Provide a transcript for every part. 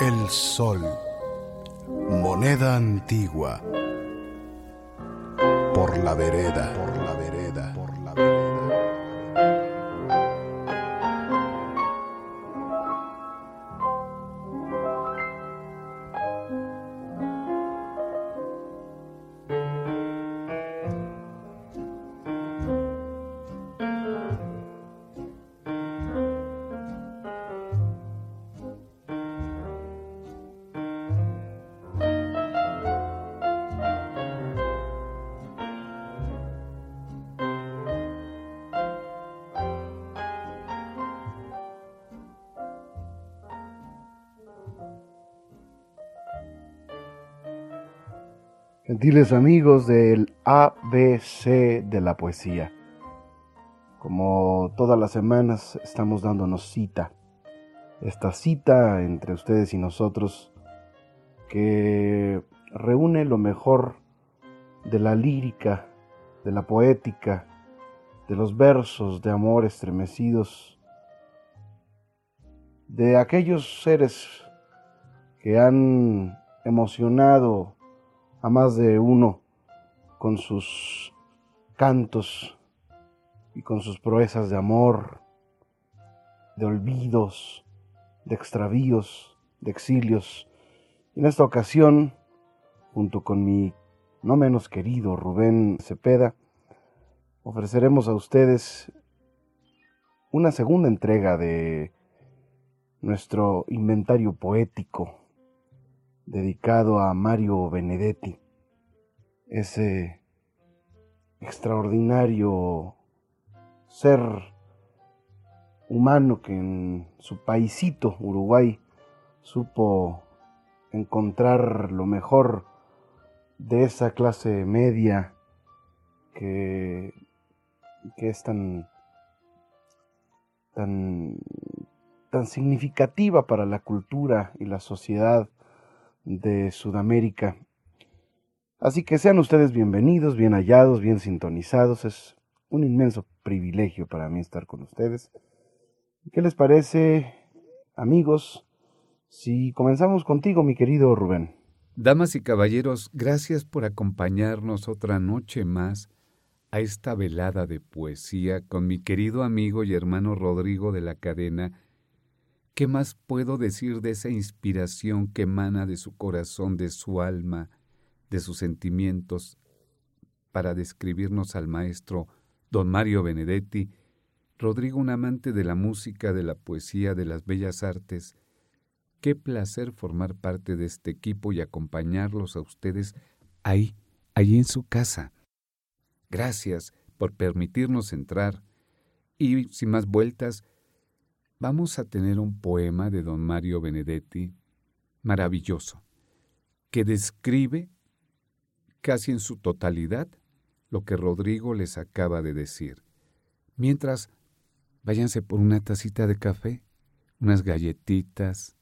el sol. Moneda antigua. Por la vereda. Amigos del ABC de la poesía. Como todas las semanas estamos dándonos cita. Esta cita entre ustedes y nosotros que reúne lo mejor de la lírica, de la poética, de los versos de amor estremecidos, de aquellos seres que han emocionado a más de uno con sus cantos y con sus proezas de amor, de olvidos, de extravíos, de exilios. Y en esta ocasión, junto con mi no menos querido Rubén Cepeda, ofreceremos a ustedes una segunda entrega de nuestro inventario poético dedicado a Mario Benedetti, ese extraordinario ser humano que en su paisito, Uruguay, supo encontrar lo mejor de esa clase media que, que es tan, tan, tan significativa para la cultura y la sociedad de Sudamérica. Así que sean ustedes bienvenidos, bien hallados, bien sintonizados. Es un inmenso privilegio para mí estar con ustedes. ¿Qué les parece, amigos, si comenzamos contigo, mi querido Rubén? Damas y caballeros, gracias por acompañarnos otra noche más a esta velada de poesía con mi querido amigo y hermano Rodrigo de la cadena ¿Qué más puedo decir de esa inspiración que emana de su corazón, de su alma, de sus sentimientos, para describirnos al maestro don Mario Benedetti, Rodrigo un amante de la música, de la poesía, de las bellas artes? Qué placer formar parte de este equipo y acompañarlos a ustedes ahí, allí en su casa. Gracias por permitirnos entrar y, sin más vueltas, vamos a tener un poema de don Mario Benedetti maravilloso, que describe casi en su totalidad lo que Rodrigo les acaba de decir. Mientras, váyanse por una tacita de café, unas galletitas,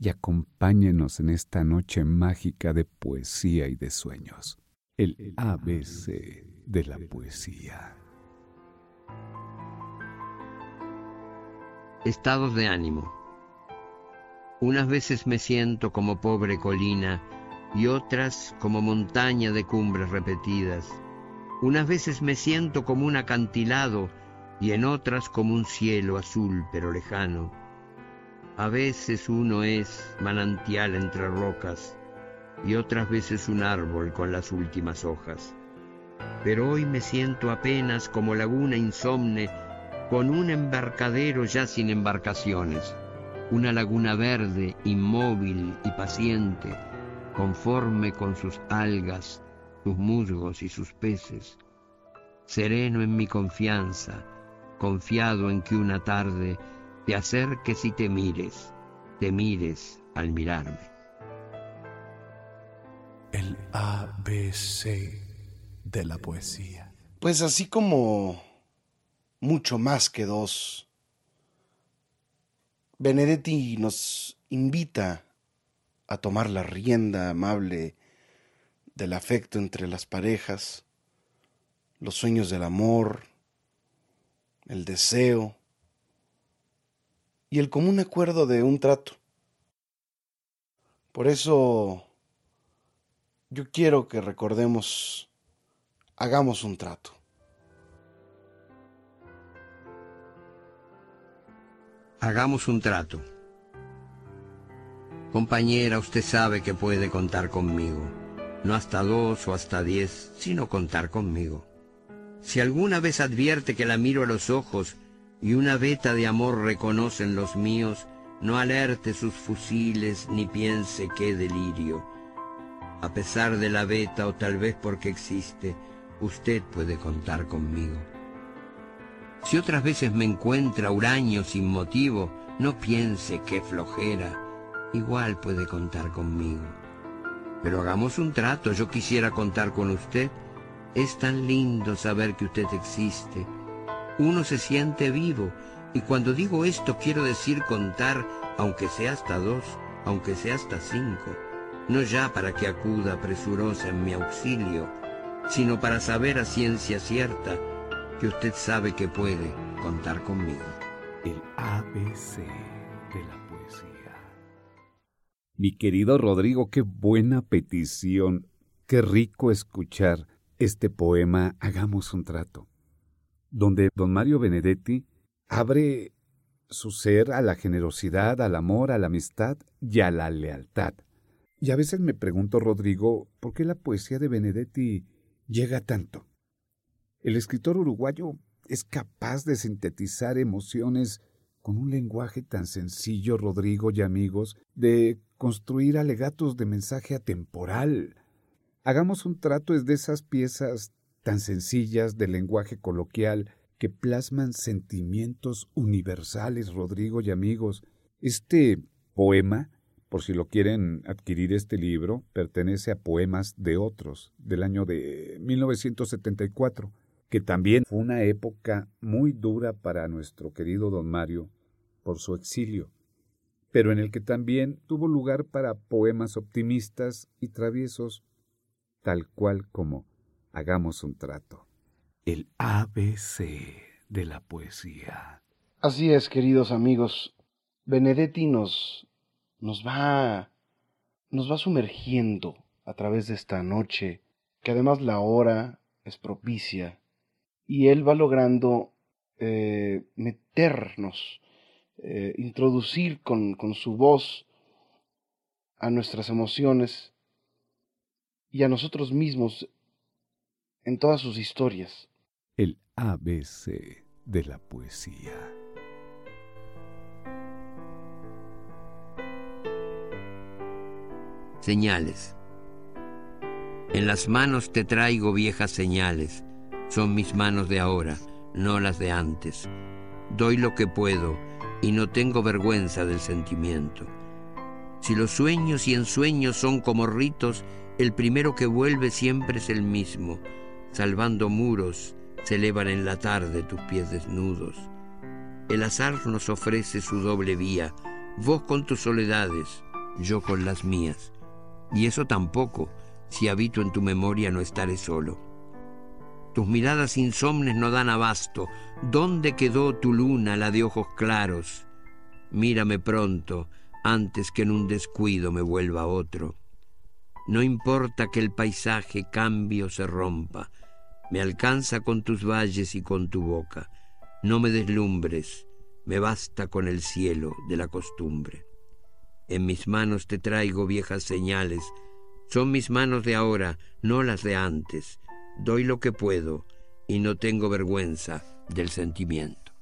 y acompáñenos en esta noche mágica de poesía y de sueños. el ABC de la poesía. Estados de ánimo. Unas veces me siento como pobre colina y otras como montaña de cumbres repetidas. Unas veces me siento como un acantilado y en otras como un cielo azul pero lejano. A veces uno es manantial entre rocas y otras veces un árbol con las últimas hojas. Pero hoy me siento apenas como laguna insomne con un embarcadero ya sin embarcaciones, una laguna verde, inmóvil y paciente, conforme con sus algas, sus musgos y sus peces, sereno en mi confianza, confiado en que una tarde te acerques y te mires, te mires al mirarme el ABC de la poesía. Pues así como mucho más que dos, Benedetti nos invita a tomar la rienda amable del afecto entre las parejas, los sueños del amor, el deseo y el común acuerdo de un trato. Por eso yo quiero que recordemos, hagamos un trato. Hagamos un trato. Compañera, usted sabe que puede contar conmigo. No hasta dos o hasta diez, sino contar conmigo. Si alguna vez advierte que la miro a los ojos y una veta de amor reconocen los míos, no alerte sus fusiles ni piense qué delirio a pesar de la beta o tal vez porque existe, usted puede contar conmigo. Si otras veces me encuentra huraño sin motivo, no piense qué flojera, igual puede contar conmigo. Pero hagamos un trato, yo quisiera contar con usted. Es tan lindo saber que usted existe. Uno se siente vivo, y cuando digo esto quiero decir contar, aunque sea hasta dos, aunque sea hasta cinco no ya para que acuda presurosa en mi auxilio, sino para saber a ciencia cierta que usted sabe que puede contar conmigo. El ABC de la poesía. Mi querido Rodrigo, qué buena petición, qué rico escuchar este poema Hagamos un trato, donde don Mario Benedetti abre su ser a la generosidad, al amor, a la amistad y a la lealtad. Y a veces me pregunto, Rodrigo, ¿por qué la poesía de Benedetti llega tanto? El escritor uruguayo es capaz de sintetizar emociones con un lenguaje tan sencillo, Rodrigo y amigos, de construir alegatos de mensaje atemporal. Hagamos un trato de esas piezas tan sencillas de lenguaje coloquial que plasman sentimientos universales, Rodrigo y amigos. Este poema por si lo quieren adquirir este libro, pertenece a Poemas de Otros, del año de 1974, que también fue una época muy dura para nuestro querido don Mario por su exilio, pero en el que también tuvo lugar para poemas optimistas y traviesos, tal cual como Hagamos un trato. El ABC de la poesía. Así es, queridos amigos. Benedetti nos nos va, nos va sumergiendo a través de esta noche, que además la hora es propicia, y él va logrando eh, meternos, eh, introducir con, con su voz a nuestras emociones y a nosotros mismos en todas sus historias. El ABC de la poesía. Señales. En las manos te traigo viejas señales. Son mis manos de ahora, no las de antes. Doy lo que puedo y no tengo vergüenza del sentimiento. Si los sueños y ensueños son como ritos, el primero que vuelve siempre es el mismo. Salvando muros, se elevan en la tarde tus pies desnudos. El azar nos ofrece su doble vía, vos con tus soledades, yo con las mías. Y eso tampoco, Si habito en tu memoria no estaré solo. Tus miradas insomnes no dan abasto. ¿Dónde quedó tu luna, la de ojos claros? Mírame pronto, antes que en un descuido me vuelva otro. No importa que el paisaje cambie o se rompa, me alcanza con tus valles y con tu boca. No me deslumbres, me basta con el cielo de la costumbre. En mis manos te traigo viejas señales, son mis manos de ahora, no las de antes. Doy lo que puedo y no tengo vergüenza del sentimiento.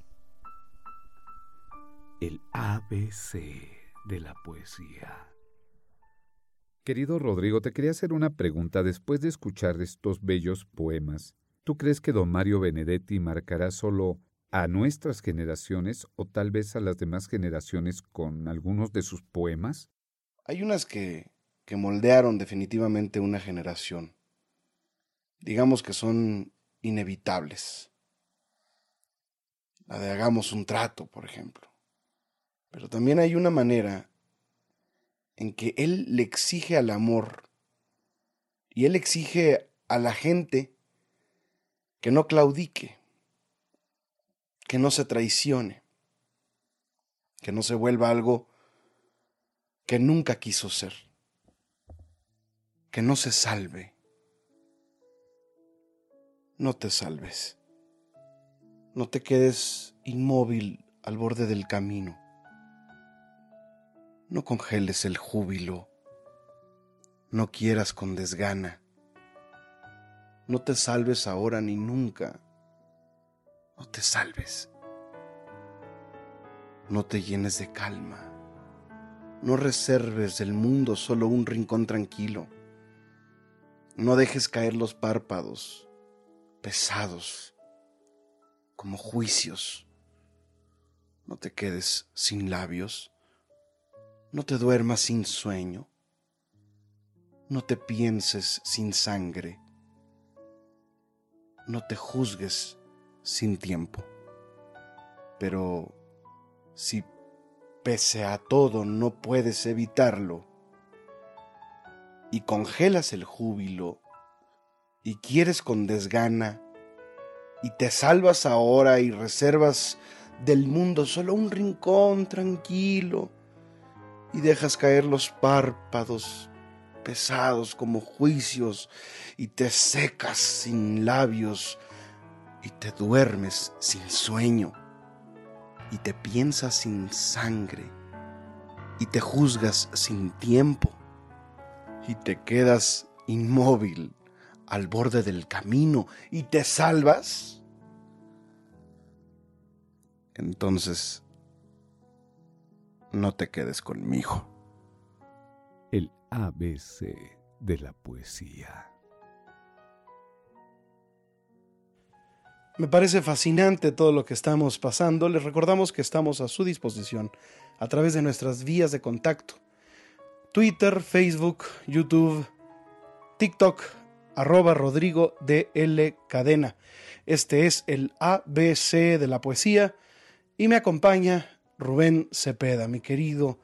El ABC de la poesía. Querido Rodrigo, te quería hacer una pregunta después de escuchar estos bellos poemas. ¿Tú crees que don Mario Benedetti marcará solo a nuestras generaciones o tal vez a las demás generaciones con algunos de sus poemas? Hay unas que, que moldearon definitivamente una generación. Digamos que son inevitables. La de hagamos un trato, por ejemplo. Pero también hay una manera en que él le exige al amor y él exige a la gente que no claudique, que no se traicione, que no se vuelva algo que nunca quiso ser, que no se salve. No te salves, no te quedes inmóvil al borde del camino, no congeles el júbilo, no quieras con desgana no te salves ahora ni nunca. No te salves. No te llenes de calma. No reserves del mundo solo un rincón tranquilo. No dejes caer los párpados, pesados, como juicios. No te quedes sin labios. No te duermas sin sueño. No te pienses sin sangre no te juzgues sin tiempo. Pero si pese a todo no puedes evitarlo y congelas el júbilo y quieres con desgana y te salvas ahora y reservas del mundo solo un rincón tranquilo y dejas caer los párpados pesados como juicios y te secas sin labios y te duermes sin sueño y te piensas sin sangre y te juzgas sin tiempo y te quedas inmóvil al borde del camino y te salvas, entonces no te quedes conmigo. El ABC de la poesía. Me parece fascinante todo lo que estamos pasando. Les recordamos que estamos a su disposición a través de nuestras vías de contacto. Twitter, Facebook, YouTube, TikTok, arroba Rodrigo DL Cadena. Este es el ABC de la poesía y me acompaña Rubén Cepeda, mi querido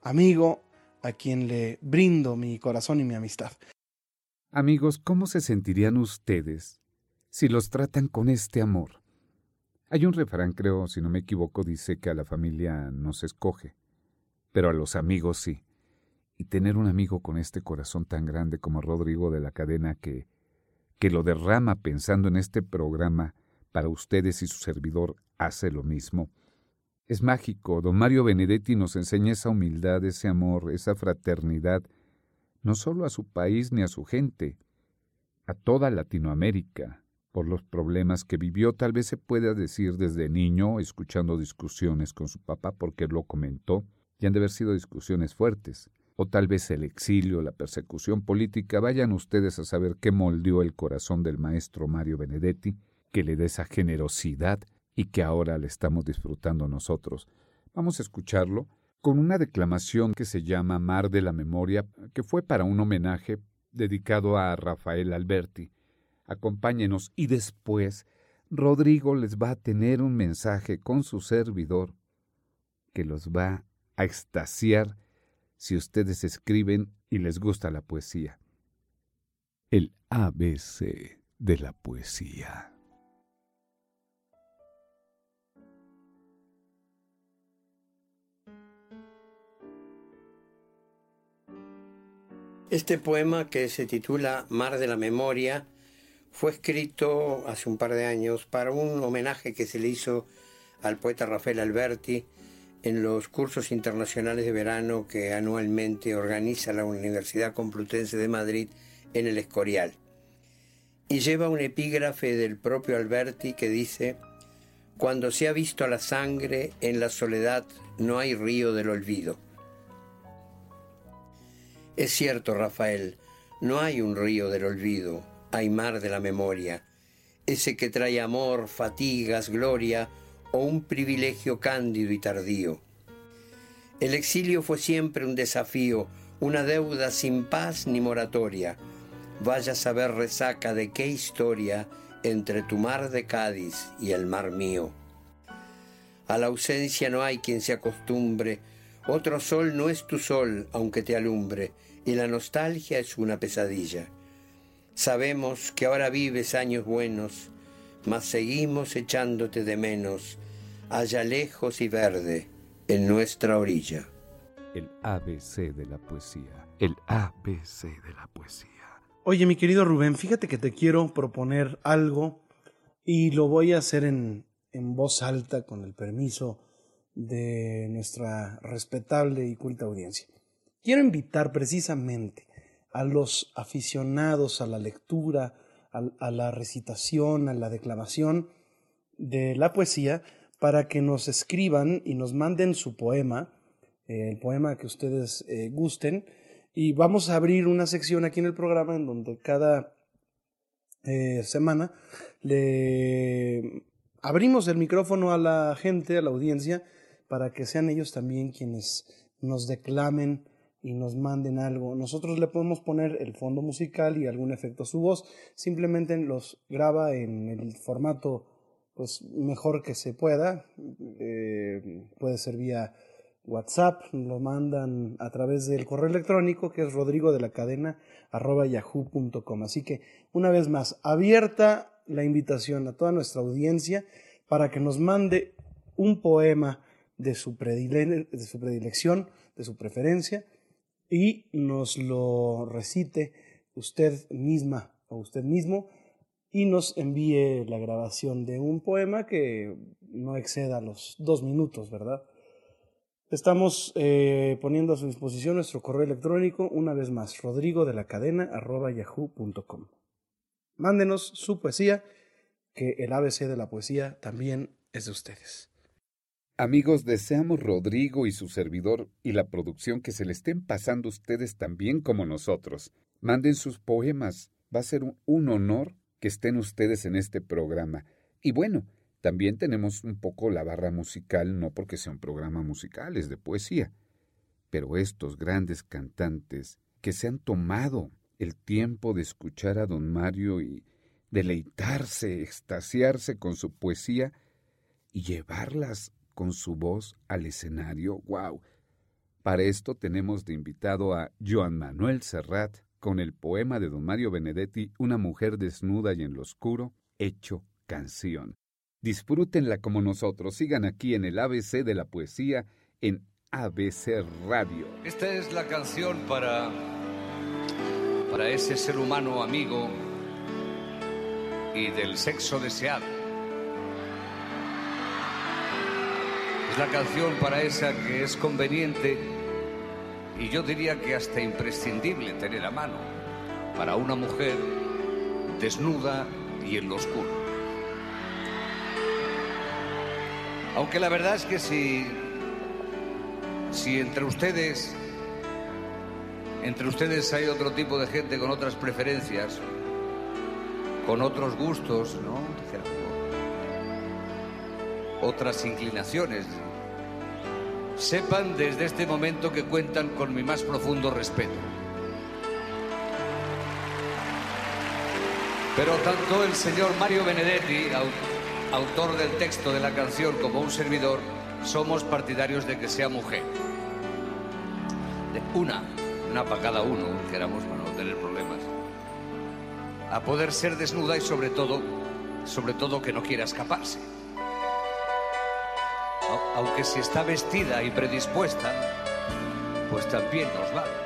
amigo, a quien le brindo mi corazón y mi amistad. Amigos, ¿cómo se sentirían ustedes si los tratan con este amor? Hay un refrán, creo, si no me equivoco, dice que a la familia no se escoge, pero a los amigos sí. Y tener un amigo con este corazón tan grande como Rodrigo de la cadena que, que lo derrama pensando en este programa para ustedes y su servidor hace lo mismo, es mágico. Don Mario Benedetti nos enseña esa humildad, ese amor, esa fraternidad, no solo a su país ni a su gente, a toda Latinoamérica, por los problemas que vivió, tal vez se pueda decir desde niño, escuchando discusiones con su papá, porque lo comentó, y han de haber sido discusiones fuertes, o tal vez el exilio, la persecución política, vayan ustedes a saber qué moldeó el corazón del maestro Mario Benedetti, que le dé esa generosidad y que ahora le estamos disfrutando nosotros. Vamos a escucharlo con una declamación que se llama Mar de la Memoria, que fue para un homenaje dedicado a Rafael Alberti. Acompáñenos y después Rodrigo les va a tener un mensaje con su servidor que los va a extasiar si ustedes escriben y les gusta la poesía. ABC de la poesía. Este poema que se titula Mar de la Memoria fue escrito hace un par de años para un homenaje que se le hizo al poeta Rafael Alberti en los cursos internacionales de verano que anualmente organiza la Universidad Complutense de Madrid en el Escorial. Y lleva un epígrafe del propio Alberti que dice, Cuando se ha visto la sangre, en la soledad no hay río del olvido. Es cierto, Rafael, no hay un río del olvido, hay mar de la memoria, ese que trae amor, fatigas, gloria o un privilegio cándido y tardío. El exilio fue siempre un desafío, una deuda sin paz ni moratoria. Vaya a saber resaca de qué historia entre tu mar de Cádiz y el mar mío. A la ausencia no hay quien se acostumbre, otro sol no es tu sol, aunque te alumbre, y la nostalgia es una pesadilla. Sabemos que ahora vives años buenos, mas seguimos echándote de menos, allá lejos y verde, en nuestra orilla. El ABC de la poesía. El ABC de la poesía. Oye, mi querido Rubén, fíjate que te quiero proponer algo y lo voy a hacer en, en voz alta con el permiso de nuestra respetable y culta audiencia. Quiero invitar precisamente a los aficionados a la lectura, a, la recitación, a la declamación de la poesía, para que nos escriban y nos manden su poema, eh, el poema que ustedes eh, gusten, y vamos a abrir una sección aquí en el programa en donde cada eh, semana le abrimos el micrófono a la gente, a la audiencia, para que sean ellos también quienes nos declamen y nos manden algo. Nosotros le podemos poner el fondo musical y algún efecto a su voz. Simplemente los graba en el formato pues mejor que se pueda. Eh, puede ser vía WhatsApp, lo mandan a través del correo electrónico que es rodrigo de la cadena arroba yahoo.com. Así que una vez más, abierta la invitación a toda nuestra audiencia para que nos mande un poema de su, de su predilección, de su preferencia, y nos lo recite usted misma o usted mismo y nos envíe la grabación de un poema que no exceda los dos minutos, ¿verdad? Estamos eh, poniendo a su disposición nuestro correo electrónico, una vez más, rodrigo de la cadena yahoo.com. Mándenos su poesía, que el ABC de la poesía también es de ustedes. Amigos, deseamos Rodrigo y su servidor y la producción que se le estén pasando ustedes también como nosotros. Manden sus poemas. Va a ser un, honor que estén ustedes en este programa. Y bueno, también tenemos un poco la barra musical, no porque sea un programa musical, es de poesía. Pero estos grandes cantantes que se han tomado el tiempo de escuchar a don Mario y deleitarse, extasiarse con su poesía y llevarlas con su voz al escenario. ¡Wow! Para esto tenemos de invitado a Joan Manuel Serrat con el poema de don Mario Benedetti, Una mujer desnuda y en lo oscuro, hecho canción. Disfrútenla como nosotros. Sigan aquí en el ABC de la poesía en ABC Radio. Esta es la canción para para ese ser humano amigo y del sexo deseado Es la canción para esa que es conveniente y yo diría que hasta imprescindible tener a mano para una mujer desnuda y en lo oscuro. Aunque la verdad es que si, si entre ustedes, entre ustedes hay otro tipo de gente con otras preferencias, con otros gustos, ¿no? otras inclinaciones. Sepan desde este momento que cuentan con mi más profundo respeto. Pero tanto el señor Mario Benedetti, autor del texto de la canción, como un servidor, somos partidarios de que sea mujer. De una, una para cada uno, queramos para no tener problemas. a poder ser desnuda y sobre todo, sobre todo que no quiera escaparse. Aunque si está vestida y predispuesta, pues también nos vale.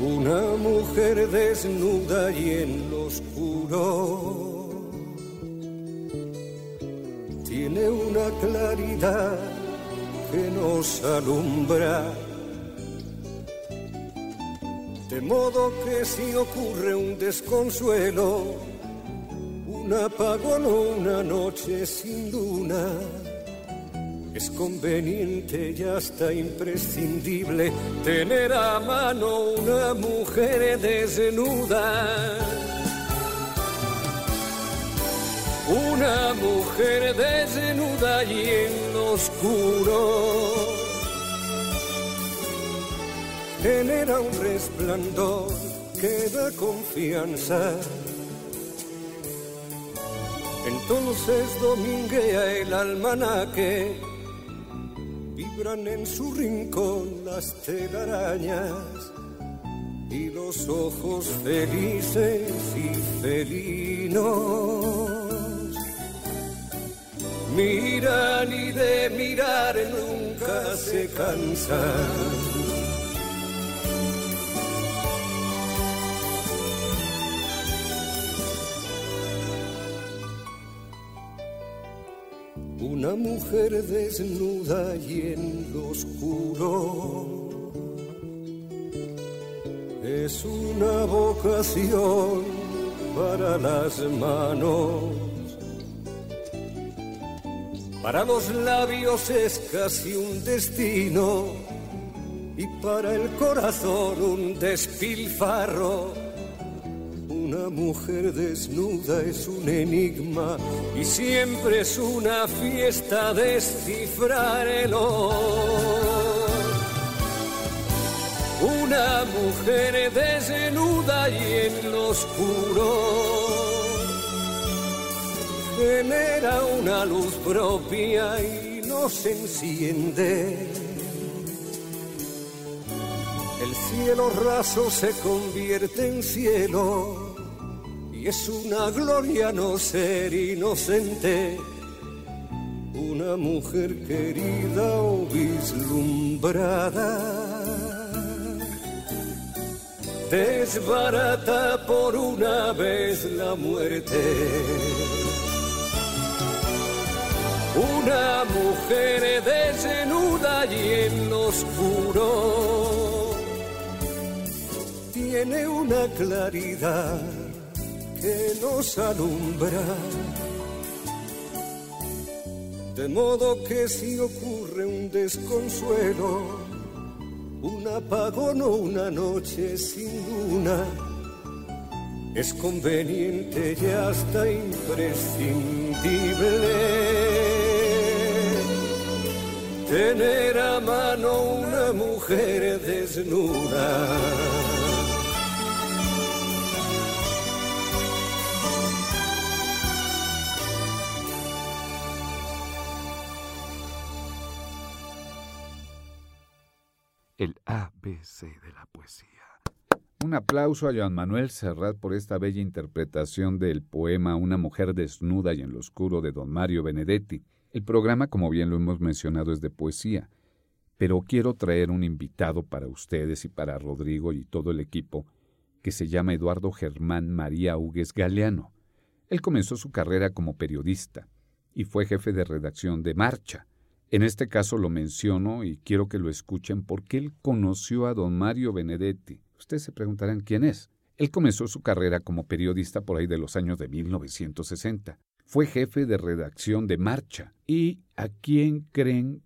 Una mujer desnuda y en lo oscuro alumbra. De modo que si ocurre un desconsuelo, un apagón una noche sin luna, es conveniente y hasta imprescindible tener a mano una mujer desnuda. Una mujer desnuda y en oscuro genera un resplandor que da confianza. Entonces dominguea el almanaque vibran en su rincón las telarañas y los ojos felices y felinos. Miran y de mirar nunca se cansan. Una mujer desnuda y en lo oscuro es una vocación para las manos. Para los labios es casi un destino y para el corazón un despilfarro mujer desnuda es un enigma y siempre es una fiesta descifrarlo. Una mujer desnuda y en lo oscuro genera una luz propia y nos enciende. El cielo raso se convierte en cielo y es una gloria no ser inocente, una mujer querida o vislumbrada. Desbarata por una vez la muerte. Una mujer desnuda y en lo oscuro tiene una claridad que nos alumbra. De modo que si ocurre un desconsuelo, un apagón o una noche sin luna, es conveniente y hasta imprescindible tener a mano una mujer desnuda. De la poesía. Un aplauso a Joan Manuel Serrat por esta bella interpretación del poema Una mujer desnuda y en lo oscuro de don Mario Benedetti. El programa, como bien lo hemos mencionado, es de poesía, pero quiero traer un invitado para ustedes y para Rodrigo y todo el equipo, que se llama Eduardo Germán María Hugues Galeano. Él comenzó su carrera como periodista y fue jefe de redacción de Marcha, en este caso lo menciono y quiero que lo escuchen porque él conoció a don Mario Benedetti. Ustedes se preguntarán quién es. Él comenzó su carrera como periodista por ahí de los años de 1960. Fue jefe de redacción de Marcha. ¿Y a quién creen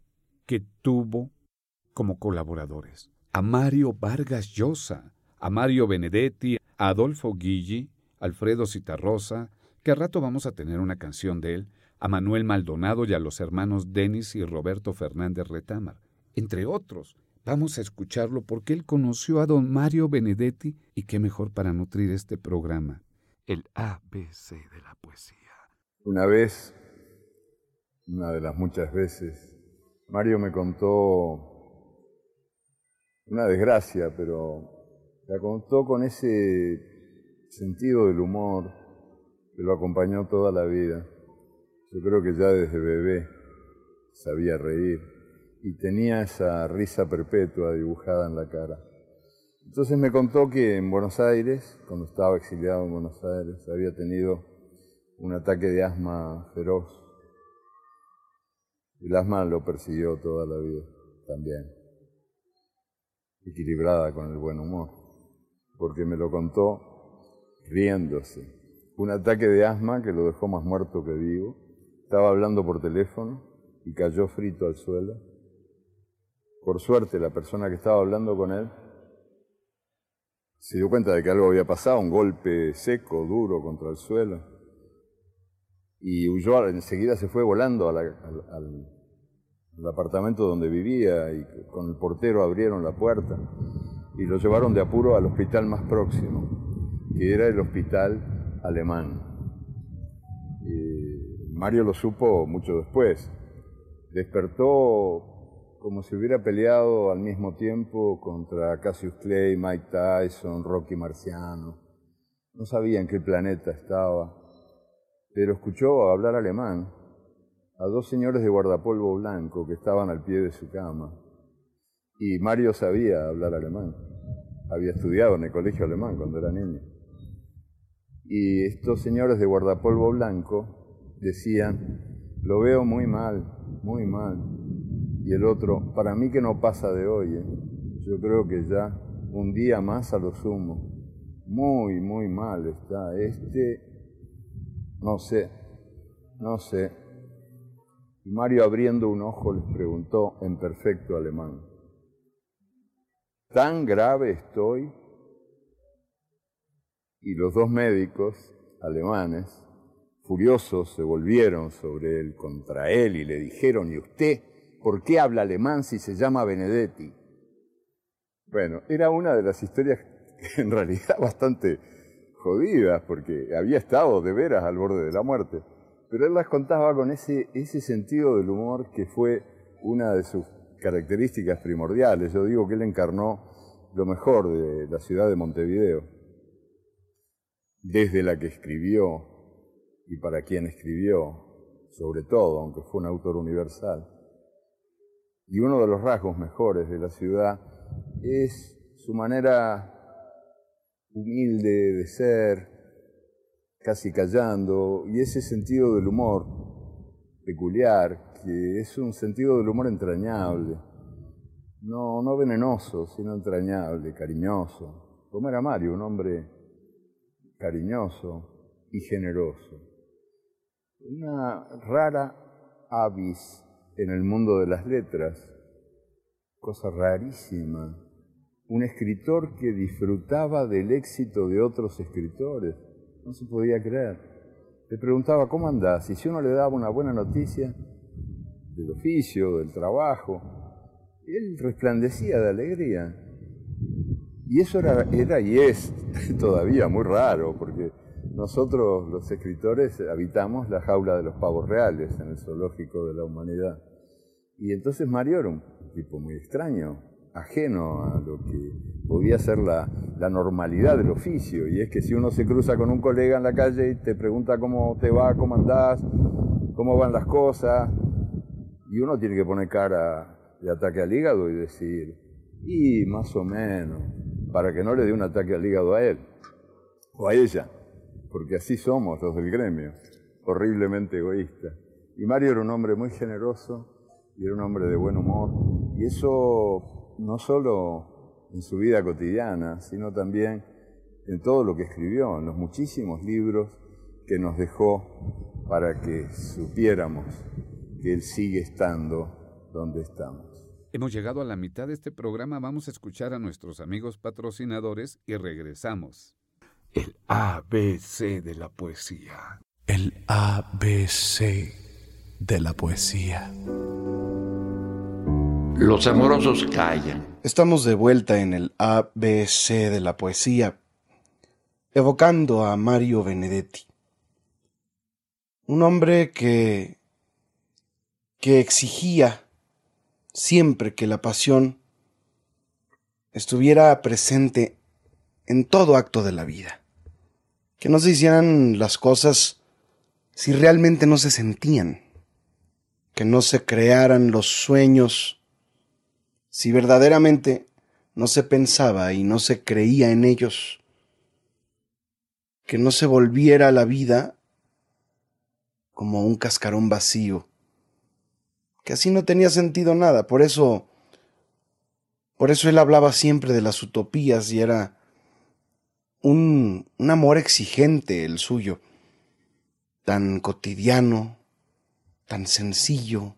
que tuvo como colaboradores? A Mario Vargas Llosa, a Mario Benedetti, a Adolfo Guilli, Alfredo Citarrosa, que a rato vamos a tener una canción de él, a Manuel Maldonado y a los hermanos Denis y Roberto Fernández Retámar, entre otros. Vamos a escucharlo porque él conoció a don Mario Benedetti y qué mejor para nutrir este programa, el ABC de la poesía. Una vez, una de las muchas veces, Mario me contó una desgracia, pero la contó con ese sentido del humor que lo acompañó toda la vida. Yo creo que ya desde bebé sabía reír y tenía esa risa perpetua dibujada en la cara. Entonces me contó que en Buenos Aires, cuando estaba exiliado en Buenos Aires, había tenido un ataque de asma feroz. El asma lo persiguió toda la vida también, equilibrada con el buen humor, porque me lo contó riéndose. Un ataque de asma que lo dejó más muerto que vivo. Estaba hablando por teléfono y cayó frito al suelo por suerte, la persona que estaba hablando con él se dio cuenta de que algo había pasado, un golpe seco, duro contra el suelo, y huyó, enseguida se fue volando al, al apartamento donde vivía y con el portero abrieron la puerta y lo llevaron de apuro al hospital más próximo, que era el hospital alemán. Mario lo supo mucho después. Despertó como si hubiera peleado al mismo tiempo contra Cassius Clay, Mike Tyson, Rocky Marciano. No sabía en qué planeta estaba, pero escuchó hablar alemán a dos señores de guardapolvo blanco que estaban al pie de su cama. Y Mario sabía hablar alemán. Había estudiado en el colegio alemán cuando era niño. Y estos señores de guardapolvo blanco decían, lo veo muy mal, muy mal, y el otro, para mí que no pasa de hoy, ¿eh? yo creo que ya un día más a lo sumo. Muy, muy mal está. Este, no sé, no sé. Y Mario abriendo un ojo les preguntó en perfecto alemán, ¿tan grave estoy? Y los dos médicos alemanes, furiosos, se volvieron sobre él, contra él, y le dijeron, ¿y usted? ¿Por qué habla alemán si se llama Benedetti? Bueno, era una de las historias en realidad bastante jodidas, porque había estado de veras al borde de la muerte. Pero él las contaba con ese, ese sentido del humor que fue una de sus características primordiales. Yo digo que él encarnó lo mejor de la ciudad de Montevideo, desde la que escribió y para quien escribió, sobre todo, aunque fue un autor universal. Y uno de los rasgos mejores de la ciudad es su manera humilde de ser, casi callando, y ese sentido del humor peculiar, que es un sentido del humor entrañable, no, no venenoso, sino entrañable, cariñoso, como era Mario, un hombre cariñoso y generoso. Una rara avis en el mundo de las letras, cosa rarísima, un escritor que disfrutaba del éxito de otros escritores, no se podía creer. Le preguntaba, ¿cómo andás? Y si uno le daba una buena noticia del oficio, del trabajo, él resplandecía de alegría. Y eso era, era y es todavía muy raro, porque nosotros los escritores habitamos la jaula de los pavos reales en el zoológico de la humanidad. Y entonces Mario era un tipo muy extraño, ajeno a lo que podía ser la, normalidad del oficio. Y es que si uno se cruza con un colega en la calle y te pregunta cómo te va, cómo andás, cómo van las cosas, y uno tiene que poner cara de ataque al hígado y decir, y más o menos, para que no le dé un ataque al hígado a él o a ella porque así somos los del gremio, horriblemente egoístas. Y Mario era un hombre muy generoso y era un hombre de buen humor. Y eso no solo en su vida cotidiana, sino también en todo lo que escribió, en los muchísimos libros que nos dejó para que supiéramos que Él sigue estando donde estamos. Hemos llegado a la mitad de este programa, vamos a escuchar a nuestros amigos patrocinadores y regresamos el ABC de la poesía. El ABC de la poesía. Los amorosos callan. Estamos de vuelta en el ABC de la poesía, evocando a Mario Benedetti. Un hombre que, que exigía siempre que la pasión estuviera presente en todo acto de la vida. Que no se hicieran las cosas si realmente no se sentían. Que no se crearan los sueños si verdaderamente no se pensaba y no se creía en ellos. Que no se volviera la vida como un cascarón vacío. Que así no tenía sentido nada. Por eso por eso él hablaba siempre de las utopías y era un, un amor exigente el suyo, tan cotidiano, tan sencillo,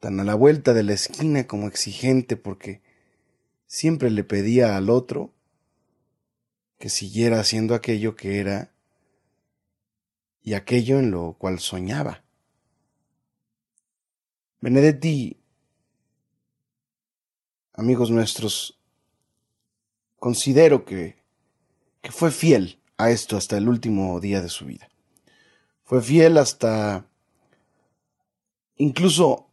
tan a la vuelta de la esquina como exigente porque siempre le pedía al otro que siguiera haciendo aquello que era y aquello en lo cual soñaba. Benedetti amigos nuestros, considero que, que fue fiel a esto hasta el último día de su vida. Fue fiel hasta incluso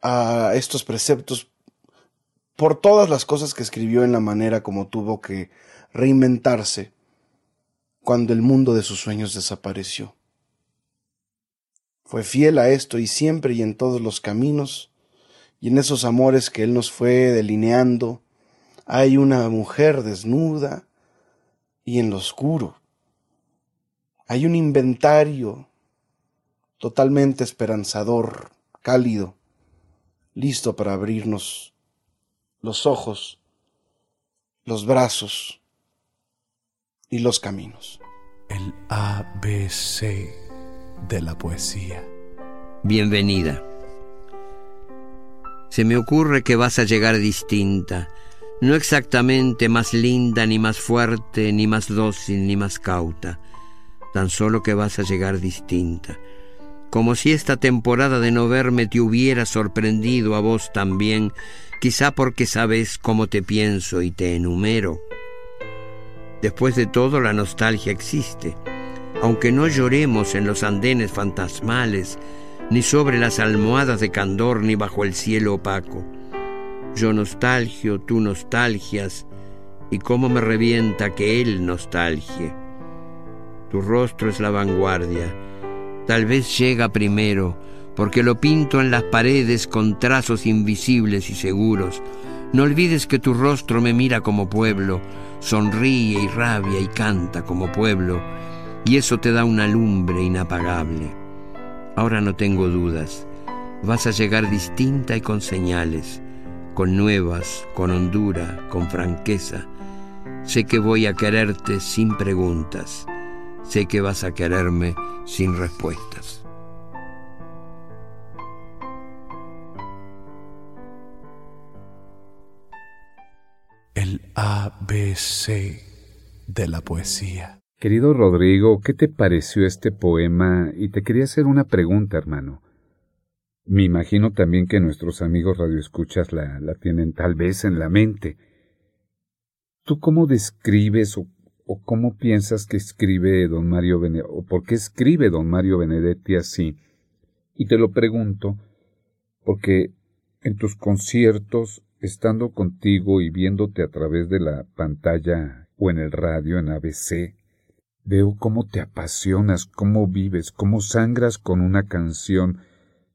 a estos preceptos por todas las cosas que escribió en la manera como tuvo que reinventarse cuando el mundo de sus sueños desapareció. Fue fiel a esto y siempre y en todos los caminos y en esos amores que Él nos fue delineando, hay una mujer desnuda y en lo oscuro. Hay un inventario totalmente esperanzador, cálido, listo para abrirnos los ojos, los brazos y los caminos. El ABC de la poesía. Bienvenida. Se me ocurre que vas a llegar distinta, no exactamente más linda, ni más fuerte, ni más dócil, ni más cauta, tan solo que vas a llegar distinta, como si esta temporada de no verme te hubiera sorprendido a vos también, quizá porque sabes cómo te pienso y te enumero. Después de todo, la nostalgia existe, aunque no lloremos en los andenes fantasmales, ni sobre las almohadas de candor, ni bajo el cielo opaco. Yo nostalgio, tú nostalgias, y cómo me revienta que él nostalgie. Tu rostro es la vanguardia, tal vez llega primero, porque lo pinto en las paredes con trazos invisibles y seguros. No olvides que tu rostro me mira como pueblo, sonríe y rabia y canta como pueblo, y eso te da una lumbre inapagable. Ahora no tengo dudas. Vas a llegar distinta y con señales, con nuevas, con hondura, con franqueza. Sé que voy a quererte sin preguntas. Sé que vas a quererme sin respuestas. El ABC de la poesía. Querido Rodrigo, ¿qué te pareció este poema? Y te quería hacer una pregunta, hermano. Me imagino también que nuestros amigos radioescuchas la, la tienen tal vez en la mente. ¿Tú cómo describes o, o cómo piensas que escribe don Mario Benedetti, o por qué escribe don Mario Benedetti así? Y te lo pregunto porque en tus conciertos, estando contigo y viéndote a través de la pantalla o en el radio en ABC, Veo cómo te apasionas, cómo vives, cómo sangras con una canción,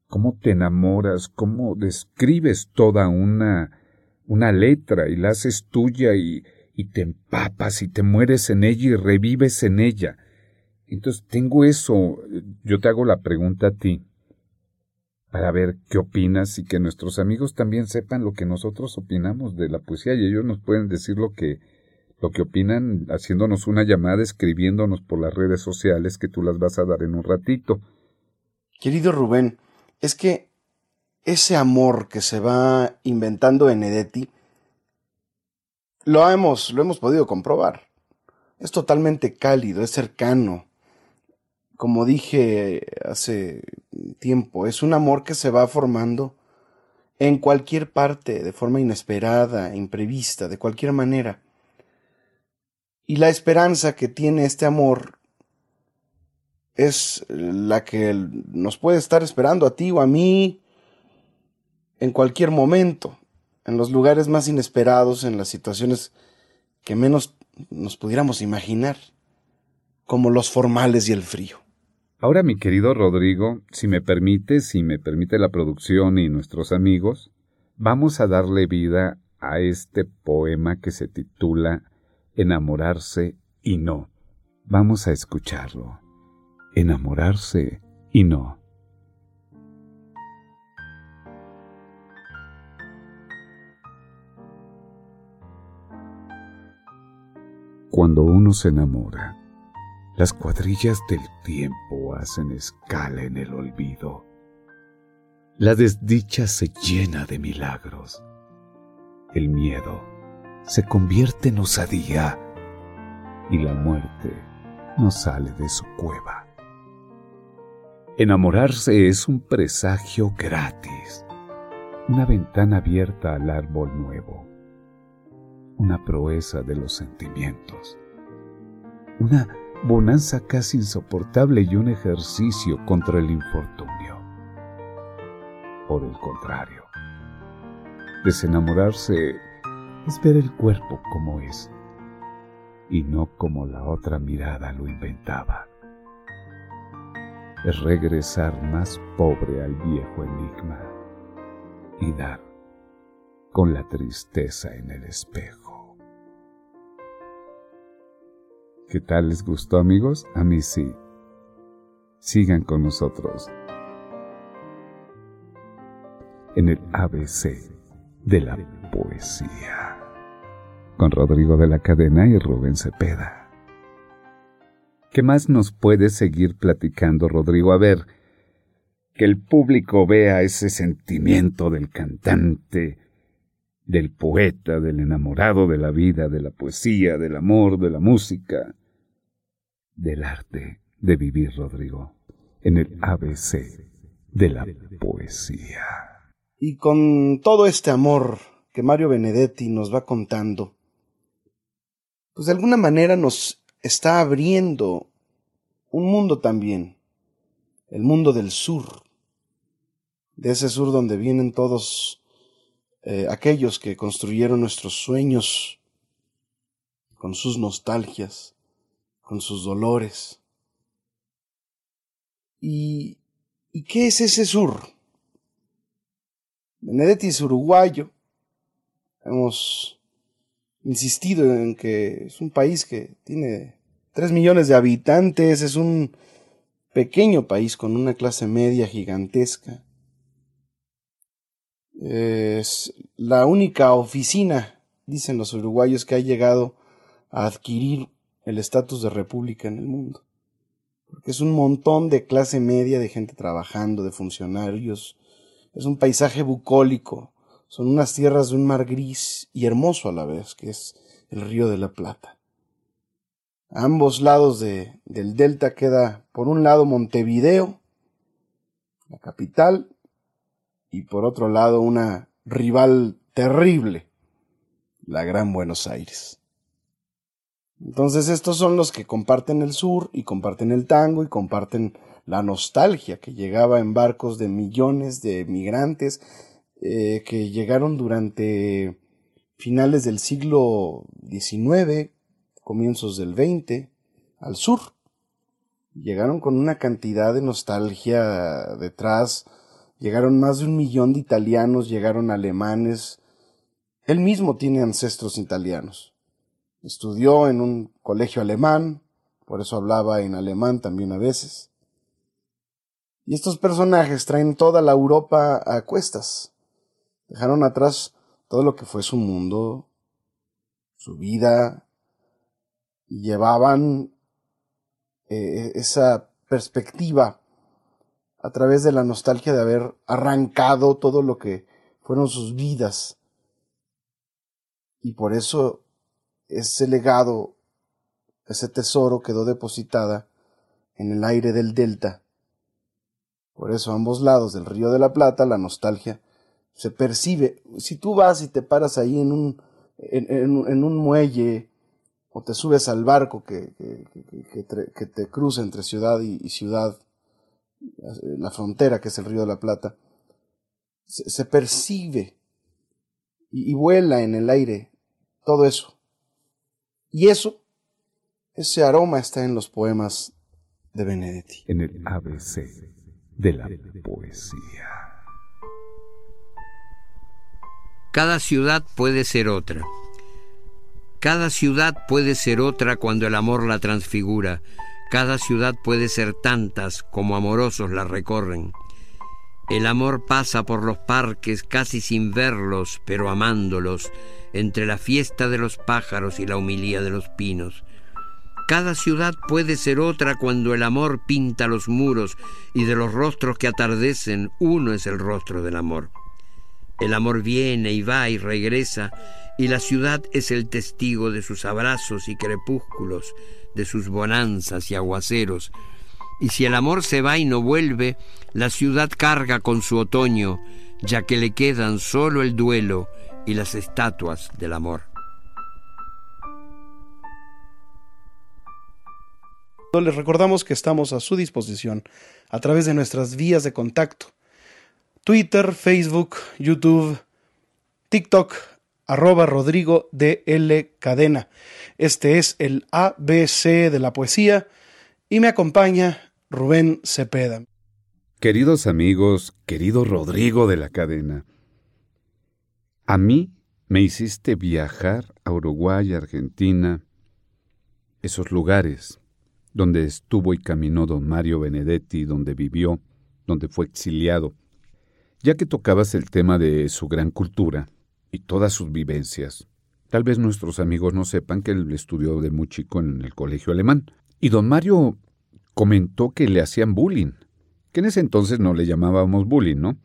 cómo te enamoras, cómo describes toda una una letra y la haces tuya y, y te empapas y te mueres en ella y revives en ella. Entonces tengo eso, yo te hago la pregunta a ti, para ver qué opinas y que nuestros amigos también sepan lo que nosotros opinamos de la poesía y ellos nos pueden decir lo que, lo que opinan haciéndonos una llamada, escribiéndonos por las redes sociales que tú las vas a dar en un ratito. Querido Rubén, es que ese amor que se va inventando en Edeti lo hemos, lo hemos podido comprobar. Es totalmente cálido, es cercano. Como dije hace tiempo, es un amor que se va formando en cualquier parte, de forma inesperada, imprevista, de cualquier manera. Y la esperanza que tiene este amor es la que nos puede estar esperando a ti o a mí en cualquier momento, en los lugares más inesperados, en las situaciones que menos nos pudiéramos imaginar, como los formales y el frío. Ahora, mi querido Rodrigo, si me permite, si me permite la producción y nuestros amigos, vamos a darle vida a este poema que se titula Enamorarse y no. Vamos a escucharlo. Enamorarse y no. Cuando uno se enamora, las cuadrillas del tiempo hacen escala en el olvido. La desdicha se llena de milagros. El miedo se convierte en osadía y la muerte no sale de su cueva. Enamorarse es un presagio gratis, una ventana abierta al árbol nuevo una proeza de los sentimientos, una bonanza casi insoportable y un ejercicio contra el infortunio. Por el contrario, desenamorarse es ver el cuerpo como es y no como la otra mirada lo inventaba. Es regresar más pobre al viejo enigma y dar con la tristeza en el espejo. ¿Qué tal les gustó amigos? A mí sí. Sigan con nosotros en el ABC de la poesía con Rodrigo de la Cadena y Rubén Cepeda. ¿Qué más nos puede seguir platicando Rodrigo? A ver, que el público vea ese sentimiento del cantante, del poeta, del enamorado de la vida, de la poesía, del amor, de la música, del arte de vivir, Rodrigo, en el ABC de la poesía. Y con todo este amor que Mario Benedetti nos va contando, pues de alguna manera nos está abriendo un mundo también, el mundo del sur, de ese sur donde vienen todos eh, aquellos que construyeron nuestros sueños con sus nostalgias, con sus dolores. ¿Y, ¿y qué es ese sur? Benedetti es uruguayo. Hemos insistido en que es un país que tiene tres millones de habitantes, es un pequeño país con una clase media gigantesca es la única oficina, dicen los uruguayos, que ha llegado a adquirir el estatus de república en el mundo. Porque es un montón de clase media, de gente trabajando, de funcionarios. Es un paisaje bucólico. Son unas tierras de un mar gris y hermoso a la vez, que es el río de la Plata. A ambos lados de, del delta queda, por un lado, Montevideo, la capital, y por otro lado una rival terrible, la Gran Buenos Aires. Entonces estos son los que comparten el sur y comparten el tango y comparten la nostalgia que llegaba en barcos de millones de migrantes eh, que llegaron durante finales del siglo XIX, comienzos del XX, al sur. Llegaron con una cantidad de nostalgia detrás Llegaron más de un millón de italianos, llegaron alemanes. Él mismo tiene ancestros italianos. Estudió en un colegio alemán, por eso hablaba en alemán también a veces. Y estos personajes traen toda la Europa a cuestas. Dejaron atrás todo lo que fue su mundo, su vida, y llevaban eh, esa perspectiva a través de la nostalgia de haber arrancado todo lo que fueron sus vidas. Y por eso ese legado, ese tesoro quedó depositada en el aire del delta. Por eso a ambos lados del río de la Plata la nostalgia se percibe. Si tú vas y te paras ahí en un, en, un muelle o te subes al barco que, que, te, cruza entre ciudad y, ciudad, la frontera que es el río de la Plata, se, percibe y, y vuela en el aire todo eso. Y eso, ese aroma está en los poemas de Benedetti. En el ABC de la poesía. Cada ciudad puede ser otra. Cada ciudad puede ser otra cuando el amor la transfigura. Cada ciudad puede ser tantas como amorosos la recorren. El amor pasa por los parques casi sin verlos, pero amándolos, entre la fiesta de los pájaros y la humilía de los pinos. Cada ciudad puede ser otra cuando el amor pinta los muros y de los rostros que atardecen uno es el rostro del amor. El amor viene y va y regresa, y la ciudad es el testigo de sus abrazos y crepúsculos, de sus bonanzas y aguaceros. Y si el amor se va y no vuelve, la ciudad carga con su otoño, ya que le quedan solo el duelo y las estatuas del amor. Les recordamos que estamos a su disposición a través de nuestras vías de contacto Twitter, Facebook, YouTube, TikTok, arroba Rodrigo DL Cadena. Este es el ABC de la poesía y me acompaña Rubén Cepeda. Queridos amigos, querido Rodrigo de la Cadena, a mí me hiciste viajar a Uruguay, Argentina, esos lugares donde estuvo y caminó don Mario Benedetti, donde vivió, donde fue exiliado ya que tocabas el tema de su gran cultura y todas sus vivencias, tal vez nuestros amigos no sepan que él estudió de muy chico en el colegio alemán. Y don Mario comentó que le hacían bullying, que en ese entonces no le llamábamos bullying, ¿no?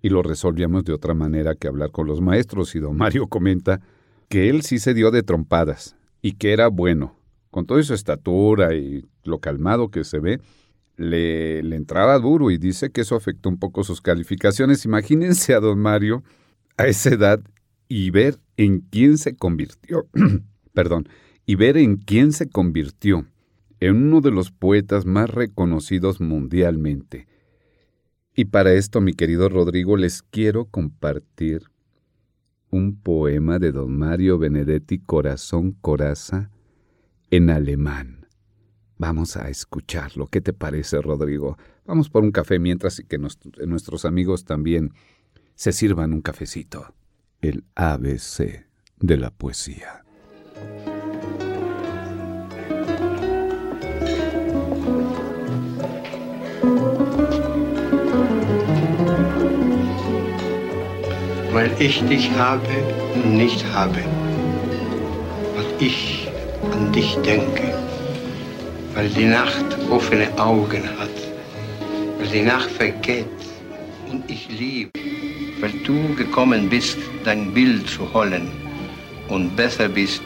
Y lo resolvíamos de otra manera que hablar con los maestros. Y don Mario comenta que él sí se dio de trompadas y que era bueno, con toda su estatura y lo calmado que se ve, le, entraba duro y dice que eso afectó un poco sus calificaciones. Imagínense a don Mario a esa edad y ver en quién se convirtió, perdón, y ver en quién se convirtió en uno de los poetas más reconocidos mundialmente. Y para esto, mi querido Rodrigo, les quiero compartir un poema de don Mario Benedetti Corazón Coraza en alemán. Vamos a escucharlo. ¿Qué te parece, Rodrigo? Vamos por un café mientras y que nuestros amigos también se sirvan un cafecito. El ABC de la poesía. Weil ich dich habe nicht habe, weil ich an dich denke. Weil die Nacht offene Augen hat, weil die Nacht vergeht und ich liebe, weil du gekommen bist, dein Bild zu holen und besser bist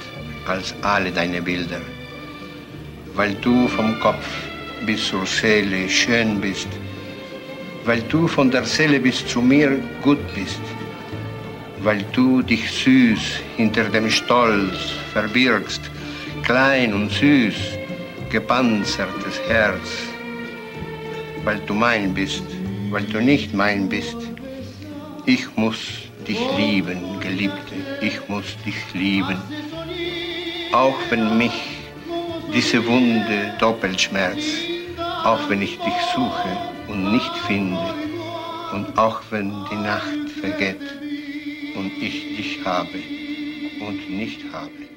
als alle deine Bilder, weil du vom Kopf bis zur Seele schön bist, weil du von der Seele bis zu mir gut bist, weil du dich süß hinter dem Stolz verbirgst, klein und süß, gepanzertes Herz, weil du mein bist, weil du nicht mein bist. Ich muss dich lieben, Geliebte, ich muss dich lieben. Auch wenn mich diese Wunde doppelt schmerzt, auch wenn ich dich suche und nicht finde, und auch wenn die Nacht vergeht und ich dich habe und nicht habe.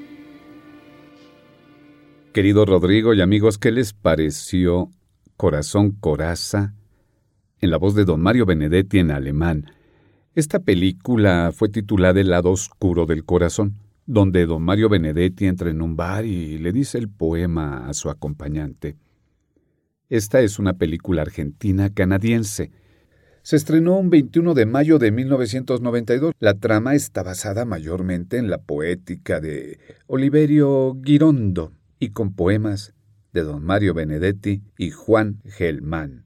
Querido Rodrigo y amigos, ¿qué les pareció Corazón Coraza en la voz de don Mario Benedetti en alemán? Esta película fue titulada El lado oscuro del corazón, donde don Mario Benedetti entra en un bar y le dice el poema a su acompañante. Esta es una película argentina canadiense. Se estrenó un 21 de mayo de 1992. La trama está basada mayormente en la poética de Oliverio Girondo y con poemas de don Mario Benedetti y Juan Gelmán.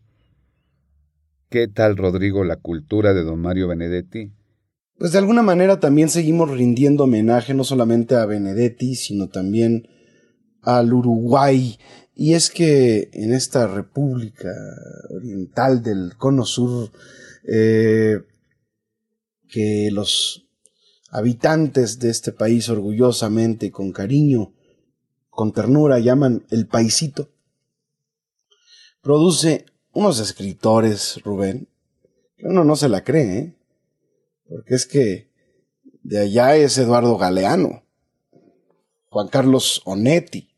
¿Qué tal, Rodrigo, la cultura de don Mario Benedetti? pues de alguna manera también seguimos rindiendo homenaje no solamente a Benedetti, sino también al Uruguay. Y es que en esta República Oriental del Cono Sur, eh, que los habitantes de este país orgullosamente y con cariño, con ternura llaman el paisito, produce unos escritores, Rubén, que uno no se la cree, ¿eh? porque es que de allá es Eduardo Galeano, Juan Carlos Onetti,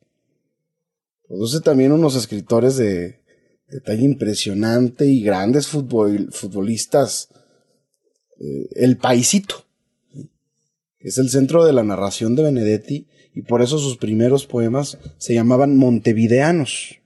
produce también unos escritores de, de talla impresionante y grandes futbolistas, eh, el paisito, que es el centro de la narración de Benedetti, y por eso sus primeros poemas se llamaban montevideanos.